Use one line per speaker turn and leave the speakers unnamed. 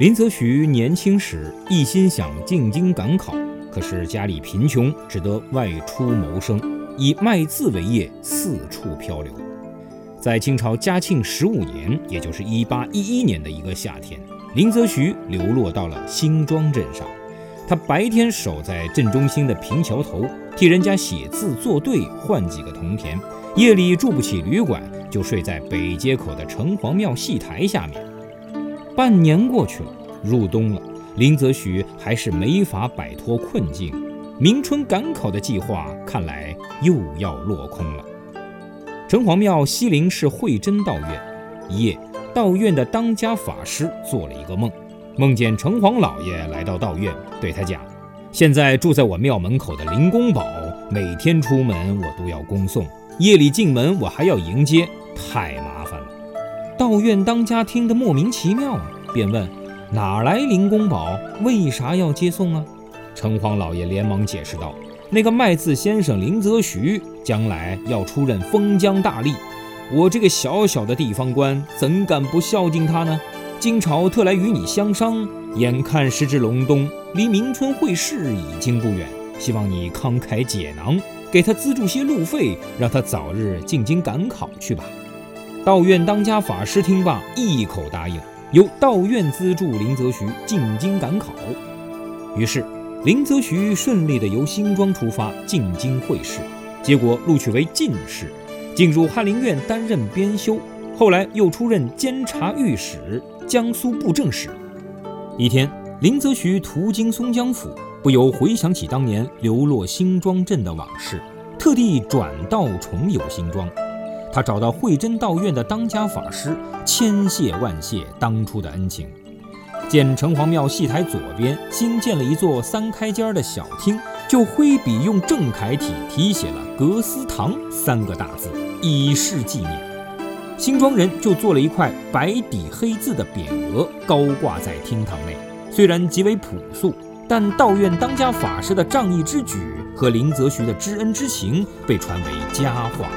林则徐年轻时一心想进京赶考，可是家里贫穷，只得外出谋生，以卖字为业，四处漂流。在清朝嘉庆十五年，也就是一八一一年的一个夏天，林则徐流落到了新庄镇上。他白天守在镇中心的平桥头，替人家写字作对，换几个铜钱；夜里住不起旅馆，就睡在北街口的城隍庙戏台下面。半年过去了，入冬了，林则徐还是没法摆脱困境。明春赶考的计划看来又要落空了。城隍庙西陵是慧真道院，一夜，道院的当家法师做了一个梦。梦见城隍老爷来到道院，对他讲：“现在住在我庙门口的灵公宝，每天出门我都要恭送，夜里进门我还要迎接，太麻烦了。”道院当家听得莫名其妙，便问：“哪来灵公宝？为啥要接送啊？”城隍老爷连忙解释道：“那个卖字先生林则徐将来要出任封疆大吏，我这个小小的地方官怎敢不孝敬他呢？”今朝特来与你相商，眼看时至隆冬，离明春会试已经不远，希望你慷慨解囊，给他资助些路费，让他早日进京赶考去吧。道院当家法师听罢，一口答应，由道院资助林则徐进京赶考。于是，林则徐顺利的由新庄出发进京会试，结果录取为进士，进入翰林院担任编修，后来又出任监察御史。江苏布政使。一天，林则徐途经松江府，不由回想起当年流落新庄镇的往事，特地转道重游新庄。他找到慧真道院的当家法师，千谢万谢当初的恩情。见城隍庙戏台左边新建了一座三开间的小厅，就挥笔用正楷体题写了“格思堂”三个大字，以示纪念。新庄人就做了一块白底黑字的匾额，高挂在厅堂内。虽然极为朴素，但道院当家法师的仗义之举和林则徐的知恩之情被传为佳话。